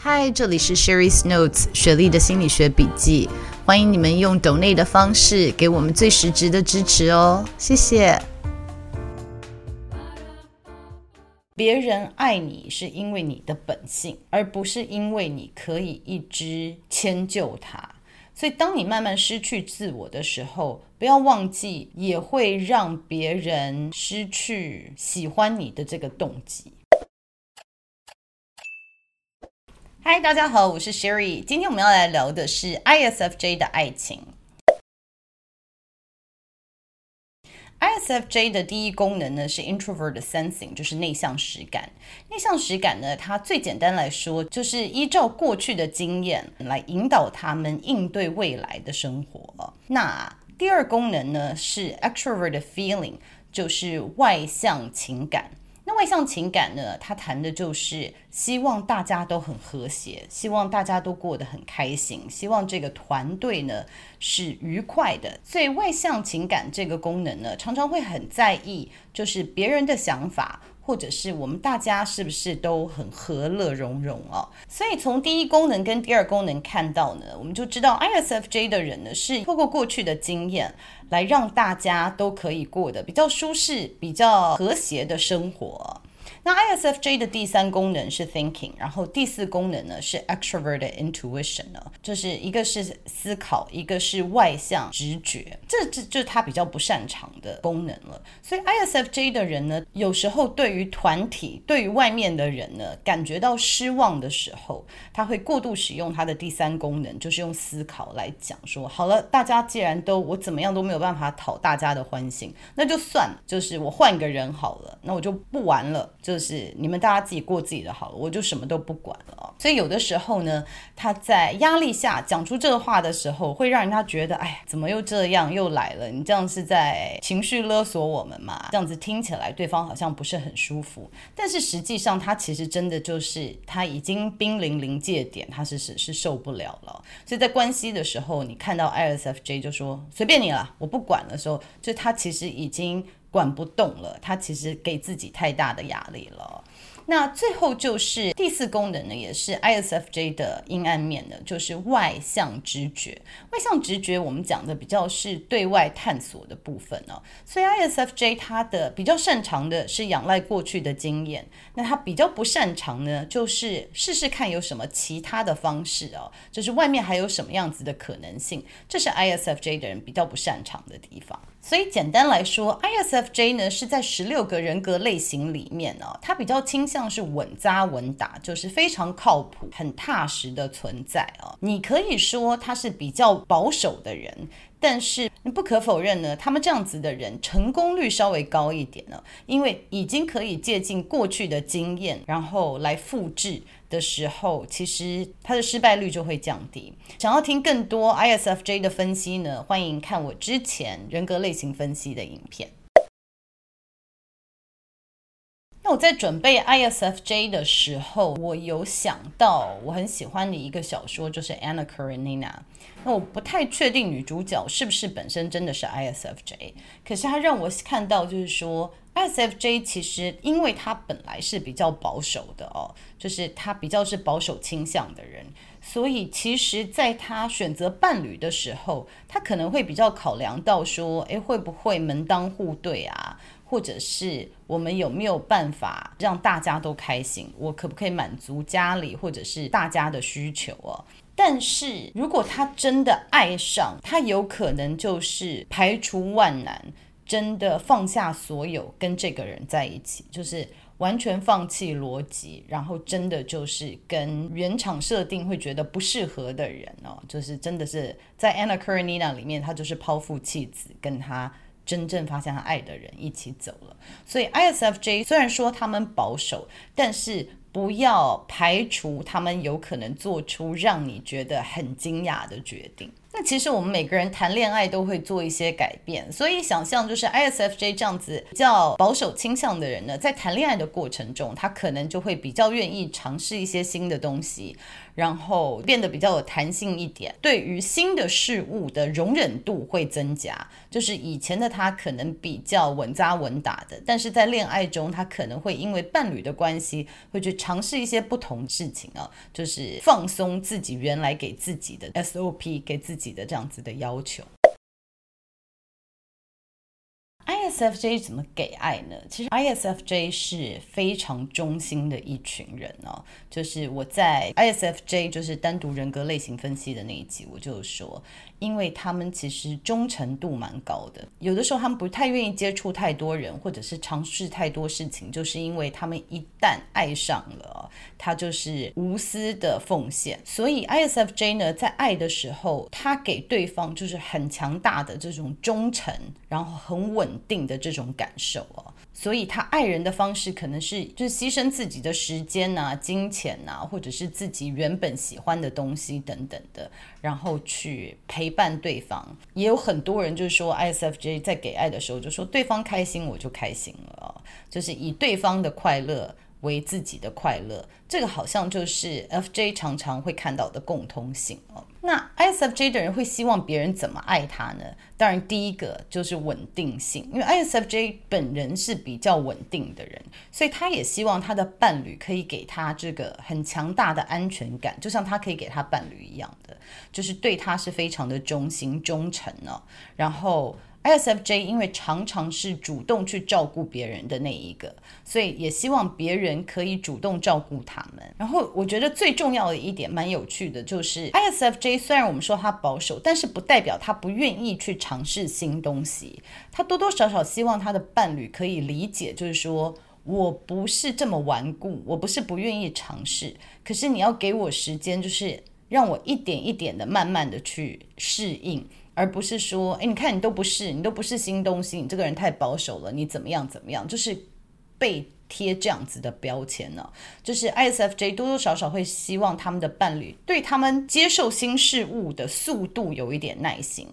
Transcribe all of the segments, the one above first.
嗨，这里是 Sherry's Notes 雪莉的心理学笔记。欢迎你们用 donate 的方式给我们最实质的支持哦，谢谢。别人爱你是因为你的本性，而不是因为你可以一直迁就他。所以，当你慢慢失去自我的时候，不要忘记，也会让别人失去喜欢你的这个动机。嗨，大家好，我是 Sherry。今天我们要来聊的是 ISFJ 的爱情。ISFJ 的第一功能呢是 Introvert Sensing，就是内向实感。内向实感呢，它最简单来说就是依照过去的经验来引导他们应对未来的生活。那第二功能呢是 Extrovert Feeling，就是外向情感。那外向情感呢，他谈的就是希望大家都很和谐，希望大家都过得很开心，希望这个团队呢是愉快的。所以外向情感这个功能呢，常常会很在意，就是别人的想法。或者是我们大家是不是都很和乐融融哦？所以从第一功能跟第二功能看到呢，我们就知道 ISFJ 的人呢是透过过去的经验来让大家都可以过得比较舒适、比较和谐的生活。那 ISFJ 的第三功能是 thinking，然后第四功能呢是 extroverted intuition 呢，就是一个是思考，一个是外向直觉，这这就是他比较不擅长的功能了。所以 ISFJ 的人呢，有时候对于团体、对于外面的人呢，感觉到失望的时候，他会过度使用他的第三功能，就是用思考来讲说，好了，大家既然都我怎么样都没有办法讨大家的欢心，那就算就是我换个人好了，那我就不玩了，就。是你们大家自己过自己的好了，我就什么都不管了。所以有的时候呢，他在压力下讲出这个话的时候，会让人家觉得，哎，怎么又这样又来了？你这样是在情绪勒索我们嘛？这样子听起来对方好像不是很舒服，但是实际上他其实真的就是他已经濒临临界点，他是是是受不了了。所以在关系的时候，你看到 ISFJ 就说随便你了，我不管的时候，就他其实已经。管不动了，他其实给自己太大的压力了。那最后就是第四功能呢，也是 ISFJ 的阴暗面呢，就是外向直觉。外向直觉我们讲的比较是对外探索的部分哦。所以 ISFJ 他的比较擅长的是仰赖过去的经验，那他比较不擅长呢，就是试试看有什么其他的方式哦，就是外面还有什么样子的可能性，这是 ISFJ 的人比较不擅长的地方。所以简单来说，ISFJ 呢是在十六个人格类型里面、哦，它比较倾向像是稳扎稳打，就是非常靠谱、很踏实的存在啊、哦。你可以说他是比较保守的人，但是不可否认呢，他们这样子的人成功率稍微高一点呢，因为已经可以借鉴过去的经验，然后来复制。的时候，其实他的失败率就会降低。想要听更多 ISFJ 的分析呢，欢迎看我之前人格类型分析的影片。那我在准备 ISFJ 的时候，我有想到我很喜欢的一个小说，就是 Anna Karenina。那我不太确定女主角是不是本身真的是 ISFJ，可是她让我看到就是说。ISFJ 其实，因为她本来是比较保守的哦，就是她比较是保守倾向的人，所以其实在她选择伴侣的时候，她可能会比较考量到说，诶，会不会门当户对啊？或者是我们有没有办法让大家都开心？我可不可以满足家里或者是大家的需求哦？但是如果他真的爱上，他有可能就是排除万难。真的放下所有跟这个人在一起，就是完全放弃逻辑，然后真的就是跟原厂设定会觉得不适合的人哦，就是真的是在 Anna Karenina 里面，他就是抛夫弃子，跟他真正发现他爱的人一起走了。所以 ISFJ 虽然说他们保守，但是不要排除他们有可能做出让你觉得很惊讶的决定。那其实我们每个人谈恋爱都会做一些改变，所以想象就是 ISFJ 这样子比较保守倾向的人呢，在谈恋爱的过程中，他可能就会比较愿意尝试一些新的东西。然后变得比较有弹性一点，对于新的事物的容忍度会增加。就是以前的他可能比较稳扎稳打的，但是在恋爱中，他可能会因为伴侣的关系，会去尝试一些不同事情啊，就是放松自己原来给自己的 SOP，给自己的这样子的要求。ISFJ 怎么给爱呢？其实 ISFJ 是非常忠心的一群人哦。就是我在 ISFJ 就是单独人格类型分析的那一集，我就说。因为他们其实忠诚度蛮高的，有的时候他们不太愿意接触太多人，或者是尝试太多事情，就是因为他们一旦爱上了，他就是无私的奉献。所以 ISFJ 呢，在爱的时候，他给对方就是很强大的这种忠诚，然后很稳定的这种感受哦。所以他爱人的方式可能是就是牺牲自己的时间呐、金钱呐、或者是自己原本喜欢的东西等等的，然后去陪伴对方。也有很多人就是说，ISFJ 在给爱的时候就说，对方开心我就开心了，就是以对方的快乐为自己的快乐。这个好像就是 FJ 常常会看到的共通性哦。那 ISFJ 的人会希望别人怎么爱他呢？当然，第一个就是稳定性，因为 ISFJ 本人是比较稳定的人，所以他也希望他的伴侣可以给他这个很强大的安全感，就像他可以给他伴侣一样的，就是对他是非常的忠心忠诚呢。然后。ISFJ 因为常常是主动去照顾别人的那一个，所以也希望别人可以主动照顾他们。然后我觉得最重要的一点蛮有趣的，就是 ISFJ 虽然我们说他保守，但是不代表他不愿意去尝试新东西。他多多少少希望他的伴侣可以理解，就是说我不是这么顽固，我不是不愿意尝试，可是你要给我时间，就是让我一点一点的慢慢的去适应。而不是说，哎，你看你都不是，你都不是新东西，你这个人太保守了，你怎么样怎么样，就是被贴这样子的标签呢？就是 ISFJ 多多少少会希望他们的伴侣对他们接受新事物的速度有一点耐心，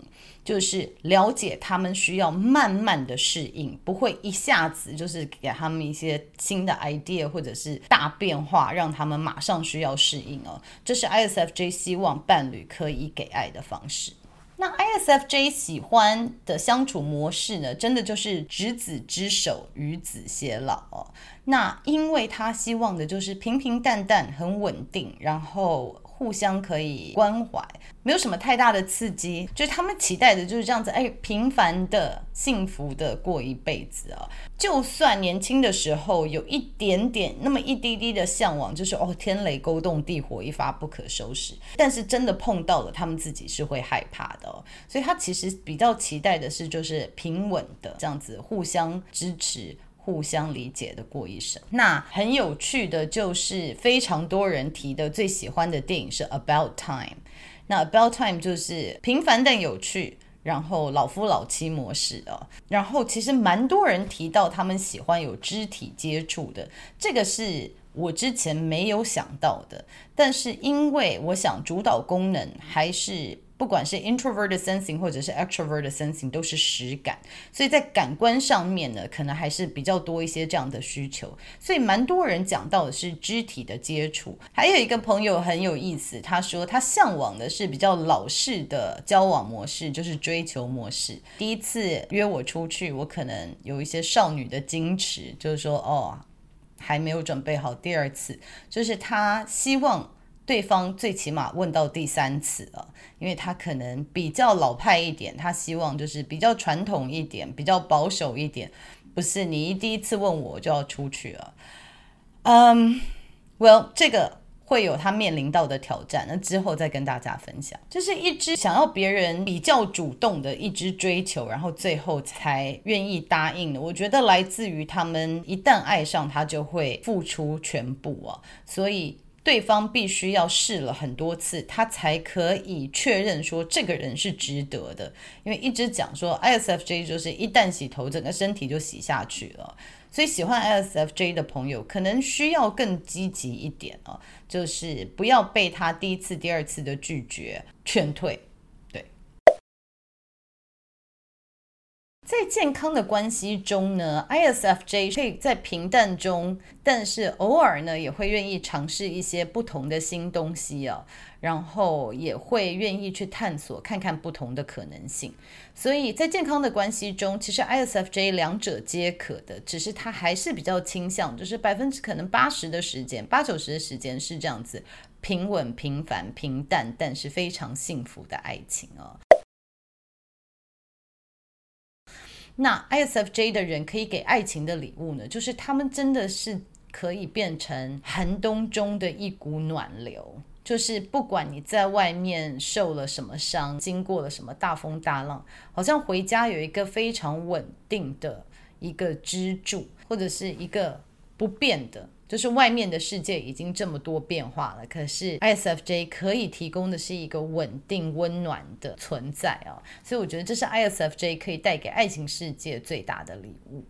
就是了解他们需要慢慢的适应，不会一下子就是给他们一些新的 idea 或者是大变化，让他们马上需要适应哦。这是 ISFJ 希望伴侣可以给爱的方式。那 ISFJ 喜欢的相处模式呢，真的就是执子之手，与子偕老。那因为他希望的就是平平淡淡，很稳定，然后。互相可以关怀，没有什么太大的刺激，就是他们期待的就是这样子，哎，平凡的、幸福的过一辈子啊。就算年轻的时候有一点点那么一滴滴的向往，就是哦，天雷勾动地火一发不可收拾，但是真的碰到了，他们自己是会害怕的哦。所以他其实比较期待的是，就是平稳的这样子，互相支持。互相理解的过一生。那很有趣的就是，非常多人提的最喜欢的电影是《About Time》。那《About Time》就是平凡但有趣，然后老夫老妻模式啊。然后其实蛮多人提到他们喜欢有肢体接触的，这个是我之前没有想到的。但是因为我想主导功能还是。不管是 introverted sensing 或者是 extroverted sensing，都是实感，所以在感官上面呢，可能还是比较多一些这样的需求。所以蛮多人讲到的是肢体的接触。还有一个朋友很有意思，他说他向往的是比较老式的交往模式，就是追求模式。第一次约我出去，我可能有一些少女的矜持，就是说哦，还没有准备好。第二次就是他希望。对方最起码问到第三次了，因为他可能比较老派一点，他希望就是比较传统一点，比较保守一点，不是你一第一次问我就要出去了。嗯，Well，这个会有他面临到的挑战，那之后再跟大家分享。这是一只想要别人比较主动的一只追求，然后最后才愿意答应的。我觉得来自于他们一旦爱上他，就会付出全部啊，所以对方必须要试了很多次，他才可以确认说这个人是值得的。因为一直讲说 ISFJ 就是一旦洗头，整个身体就洗下去了。所以喜欢 ISFJ 的朋友，可能需要更积极一点啊，就是不要被他第一次、第二次的拒绝劝退。在健康的关系中呢，ISFJ 可以在平淡中，但是偶尔呢也会愿意尝试一些不同的新东西啊，然后也会愿意去探索看看不同的可能性。所以在健康的关系中，其实 ISFJ 两者皆可的，只是他还是比较倾向，就是百分之可能八十的时间，八九十的时间是这样子平稳、平凡、平淡，但是非常幸福的爱情啊。那 ISFJ 的人可以给爱情的礼物呢，就是他们真的是可以变成寒冬中的一股暖流，就是不管你在外面受了什么伤，经过了什么大风大浪，好像回家有一个非常稳定的一个支柱，或者是一个不变的。就是外面的世界已经这么多变化了，可是 ISFJ 可以提供的是一个稳定温暖的存在啊，所以我觉得这是 ISFJ 可以带给爱情世界最大的礼物。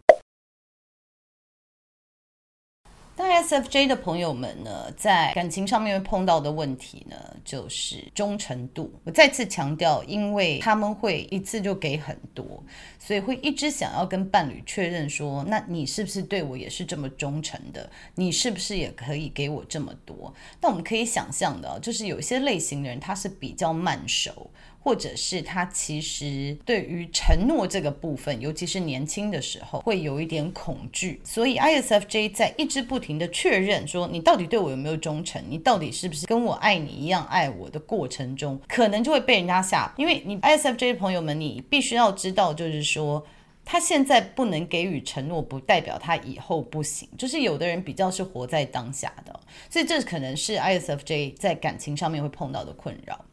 ISFJ 的朋友们呢，在感情上面碰到的问题呢，就是忠诚度。我再次强调，因为他们会一次就给很多，所以会一直想要跟伴侣确认说，那你是不是对我也是这么忠诚的？你是不是也可以给我这么多？那我们可以想象的，就是有些类型的人，他是比较慢熟。或者是他其实对于承诺这个部分，尤其是年轻的时候，会有一点恐惧。所以 ISFJ 在一直不停的确认说，你到底对我有没有忠诚？你到底是不是跟我爱你一样爱我的过程中，可能就会被人家吓。因为你 ISFJ 的朋友们，你必须要知道，就是说说他现在不能给予承诺，不代表他以后不行。就是有的人比较是活在当下的，所以这可能是 ISFJ 在感情上面会碰到的困扰。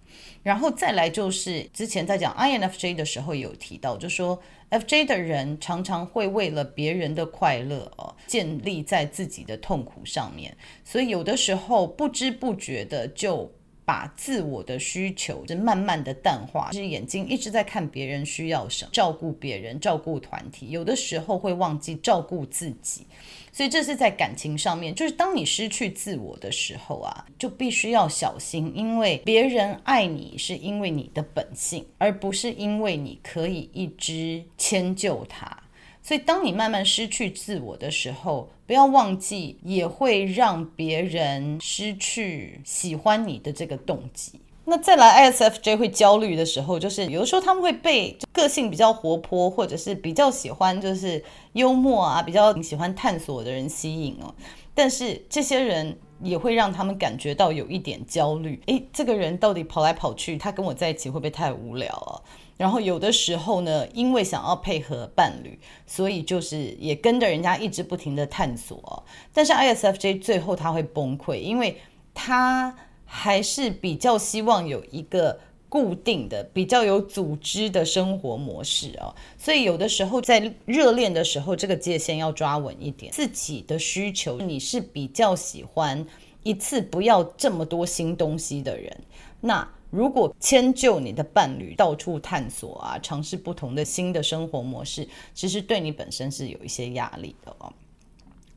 然后再来就是之前在讲 INFJ 的时候有提到，就说 FJ 的人常常会为了别人的快乐哦，建立在自己的痛苦上面，所以有的时候不知不觉的就把自我的需求就慢慢的淡化，就是眼睛一直在看别人需要什么，照顾别人，照顾团体，有的时候会忘记照顾自己。所以这是在感情上面，就是当你失去自我的时候啊，就必须要小心，因为别人爱你是因为你的本性，而不是因为你可以一直迁就他。所以当你慢慢失去自我的时候，不要忘记，也会让别人失去喜欢你的这个动机。那再来，ISFJ 会焦虑的时候，就是有的时候他们会被个性比较活泼，或者是比较喜欢就是幽默啊，比较喜欢探索的人吸引哦。但是这些人也会让他们感觉到有一点焦虑。诶，这个人到底跑来跑去，他跟我在一起会不会太无聊啊？然后有的时候呢，因为想要配合伴侣，所以就是也跟着人家一直不停的探索。但是 ISFJ 最后他会崩溃，因为他。还是比较希望有一个固定的、比较有组织的生活模式哦，所以有的时候在热恋的时候，这个界限要抓稳一点。自己的需求，你是比较喜欢一次不要这么多新东西的人。那如果迁就你的伴侣到处探索啊，尝试不同的新的生活模式，其实对你本身是有一些压力的哦。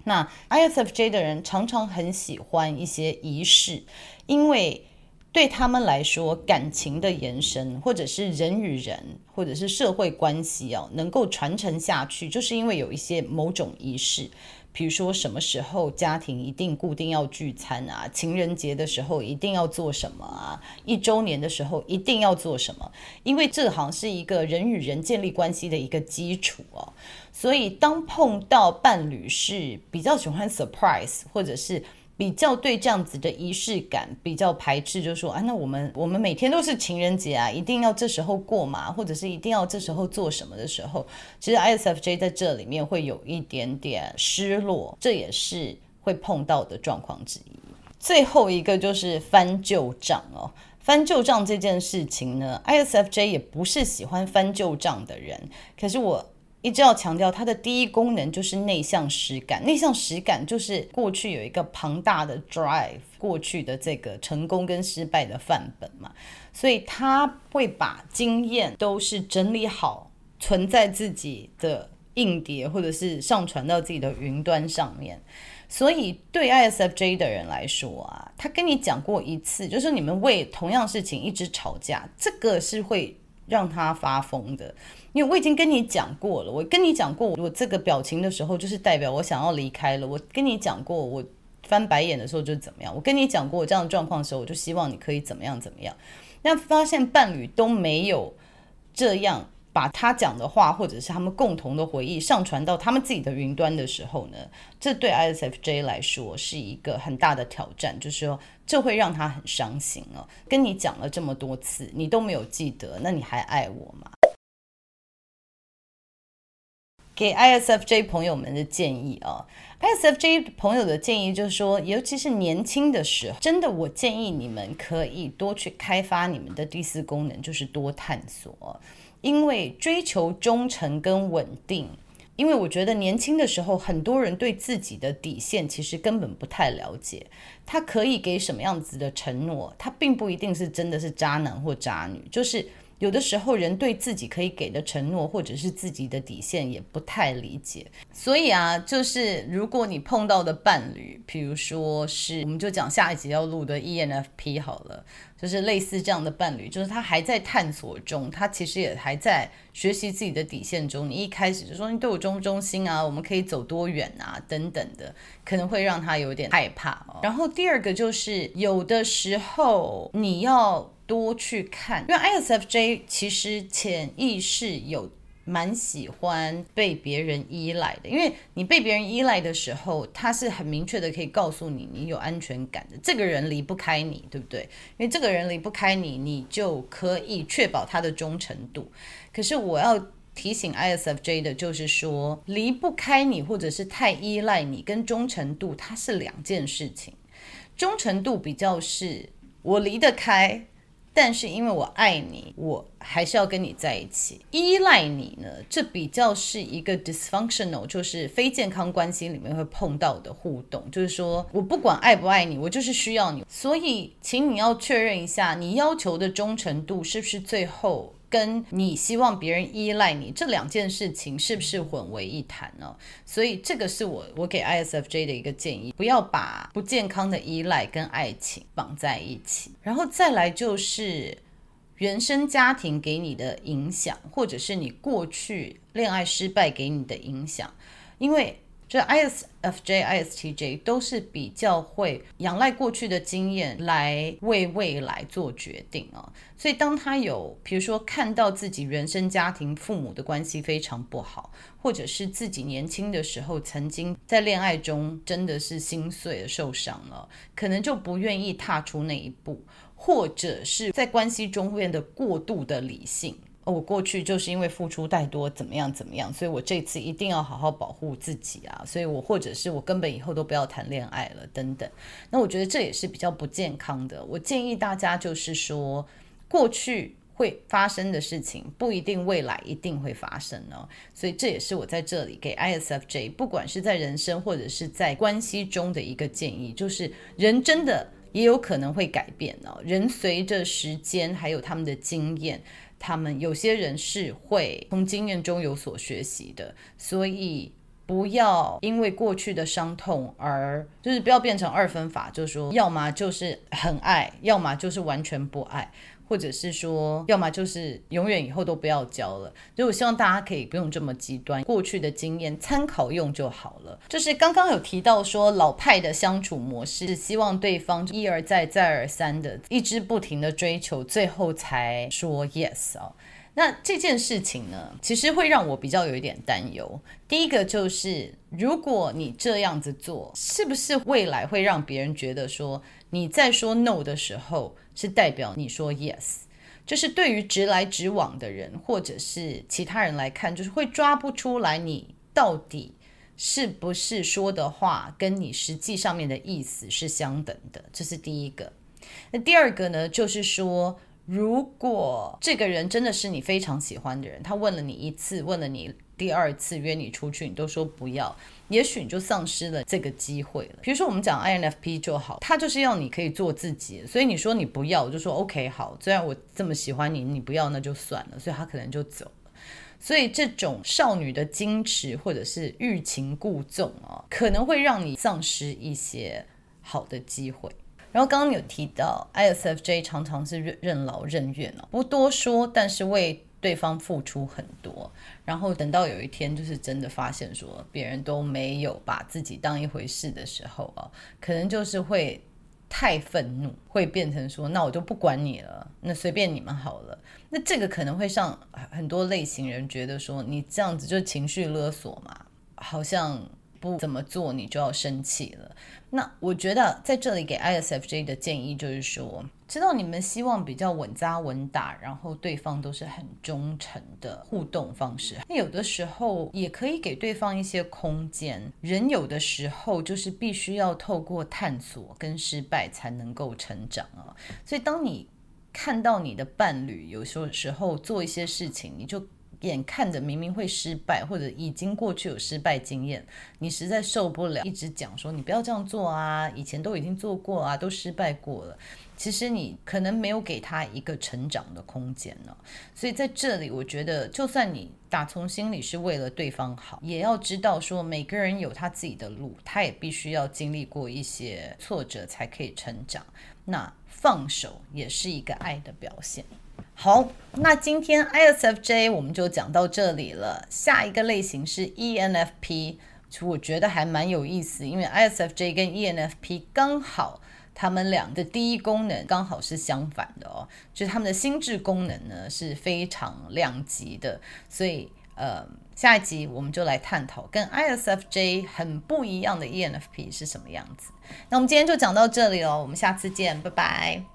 那 ISFJ 的人常常很喜欢一些仪式，因为对他们来说，感情的延伸，或者是人与人，或者是社会关系哦，能够传承下去，就是因为有一些某种仪式。比如说，什么时候家庭一定固定要聚餐啊？情人节的时候一定要做什么啊？一周年的时候一定要做什么？因为这好像是一个人与人建立关系的一个基础哦。所以，当碰到伴侣是比较喜欢 surprise，或者是比较对这样子的仪式感比较排斥，就说啊，那我们我们每天都是情人节啊，一定要这时候过嘛，或者是一定要这时候做什么的时候，其实 ISFJ 在这里面会有一点点失落，这也是会碰到的状况之一。最后一个就是翻旧账哦。翻旧账这件事情呢，ISFJ 也不是喜欢翻旧账的人。可是我一直要强调，它的第一功能就是内向实感。内向实感就是过去有一个庞大的 drive，过去的这个成功跟失败的范本嘛。所以他会把经验都是整理好，存在自己的硬碟，或者是上传到自己的云端上面。所以对 ISFJ 的人来说啊，他跟你讲过一次，就是你们为同样事情一直吵架，这个是会让他发疯的。因为我已经跟你讲过了，我跟你讲过，我这个表情的时候，就是代表我想要离开了。我跟你讲过，我翻白眼的时候就怎么样。我跟你讲过我这样的状况的时候，我就希望你可以怎么样怎么样。那发现伴侣都没有这样。把他讲的话，或者是他们共同的回忆上传到他们自己的云端的时候呢，这对 ISFJ 来说是一个很大的挑战，就是说这会让他很伤心哦。跟你讲了这么多次，你都没有记得，那你还爱我吗？给 ISFJ 朋友们的建议啊，ISFJ 朋友的建议就是说，尤其是年轻的时候，真的我建议你们可以多去开发你们的第四功能，就是多探索。因为追求忠诚跟稳定，因为我觉得年轻的时候，很多人对自己的底线其实根本不太了解。他可以给什么样子的承诺，他并不一定是真的是渣男或渣女，就是。有的时候，人对自己可以给的承诺，或者是自己的底线，也不太理解。所以啊，就是如果你碰到的伴侣，比如说是，我们就讲下一集要录的 ENFP 好了，就是类似这样的伴侣，就是他还在探索中，他其实也还在学习自己的底线中。你一开始就说你对我忠不忠心啊，我们可以走多远啊，等等的，可能会让他有点害怕。然后第二个就是，有的时候你要。多去看，因为 ISFJ 其实潜意识有蛮喜欢被别人依赖的，因为你被别人依赖的时候，他是很明确的可以告诉你，你有安全感的，这个人离不开你，对不对？因为这个人离不开你，你就可以确保他的忠诚度。可是我要提醒 ISFJ 的就是说，离不开你或者是太依赖你，跟忠诚度它是两件事情。忠诚度比较是我离得开。但是因为我爱你，我还是要跟你在一起。依赖你呢，这比较是一个 dysfunctional，就是非健康关系里面会碰到的互动。就是说我不管爱不爱你，我就是需要你。所以，请你要确认一下，你要求的忠诚度是不是最后。跟你希望别人依赖你这两件事情是不是混为一谈呢？所以这个是我我给 ISFJ 的一个建议，不要把不健康的依赖跟爱情绑在一起。然后再来就是原生家庭给你的影响，或者是你过去恋爱失败给你的影响，因为。这 ISFJ、ISTJ 都是比较会仰赖过去的经验来为未来做决定啊，所以当他有，比如说看到自己原生家庭父母的关系非常不好，或者是自己年轻的时候曾经在恋爱中真的是心碎了、受伤了，可能就不愿意踏出那一步，或者是在关系中变得过度的理性。我过去就是因为付出太多，怎么样怎么样，所以我这次一定要好好保护自己啊！所以我或者是我根本以后都不要谈恋爱了，等等。那我觉得这也是比较不健康的。我建议大家就是说，过去会发生的事情不一定未来一定会发生哦。所以这也是我在这里给 ISFJ，不管是在人生或者是在关系中的一个建议，就是人真的也有可能会改变哦。人随着时间还有他们的经验。他们有些人是会从经验中有所学习的，所以不要因为过去的伤痛而就是不要变成二分法，就是说要么就是很爱，要么就是完全不爱。或者是说，要么就是永远以后都不要交了。所以我希望大家可以不用这么极端，过去的经验参考用就好了。就是刚刚有提到说，老派的相处模式是希望对方一而再、再而三的一直不停的追求，最后才说 yes 哦。那这件事情呢，其实会让我比较有一点担忧。第一个就是，如果你这样子做，是不是未来会让别人觉得说你在说 no 的时候？是代表你说 yes，就是对于直来直往的人，或者是其他人来看，就是会抓不出来你到底是不是说的话跟你实际上面的意思是相等的？这是第一个。那第二个呢，就是说，如果这个人真的是你非常喜欢的人，他问了你一次，问了你第二次约你出去，你都说不要，也许你就丧失了这个机会了。比如说我们讲 INFP 就好，他就是要你可以做自己，所以你说你不要，我就说 OK 好，虽然我这么喜欢你，你不要那就算了，所以他可能就走了。所以这种少女的矜持或者是欲擒故纵啊，可能会让你丧失一些好的机会。然后刚刚你有提到，ISFJ 常常是任任劳任怨哦，不多说，但是为对方付出很多。然后等到有一天，就是真的发现说别人都没有把自己当一回事的时候啊，可能就是会太愤怒，会变成说，那我就不管你了，那随便你们好了。那这个可能会让很多类型人觉得说，你这样子就情绪勒索嘛，好像。不怎么做，你就要生气了。那我觉得在这里给 ISFJ 的建议就是说，知道你们希望比较稳扎稳打，然后对方都是很忠诚的互动方式。那有的时候也可以给对方一些空间。人有的时候就是必须要透过探索跟失败才能够成长啊。所以当你看到你的伴侣有时候时候做一些事情，你就。眼看着明明会失败，或者已经过去有失败经验，你实在受不了，一直讲说你不要这样做啊，以前都已经做过啊，都失败过了。其实你可能没有给他一个成长的空间呢。所以在这里，我觉得就算你打从心里是为了对方好，也要知道说每个人有他自己的路，他也必须要经历过一些挫折才可以成长。那放手也是一个爱的表现。好，那今天 ISFJ 我们就讲到这里了。下一个类型是 ENFP，其实我觉得还蛮有意思，因为 ISFJ 跟 ENFP 刚好他们俩的第一功能刚好是相反的哦，就是他们的心智功能呢是非常两极的。所以呃，下一集我们就来探讨跟 ISFJ 很不一样的 ENFP 是什么样子。那我们今天就讲到这里了，我们下次见，拜拜。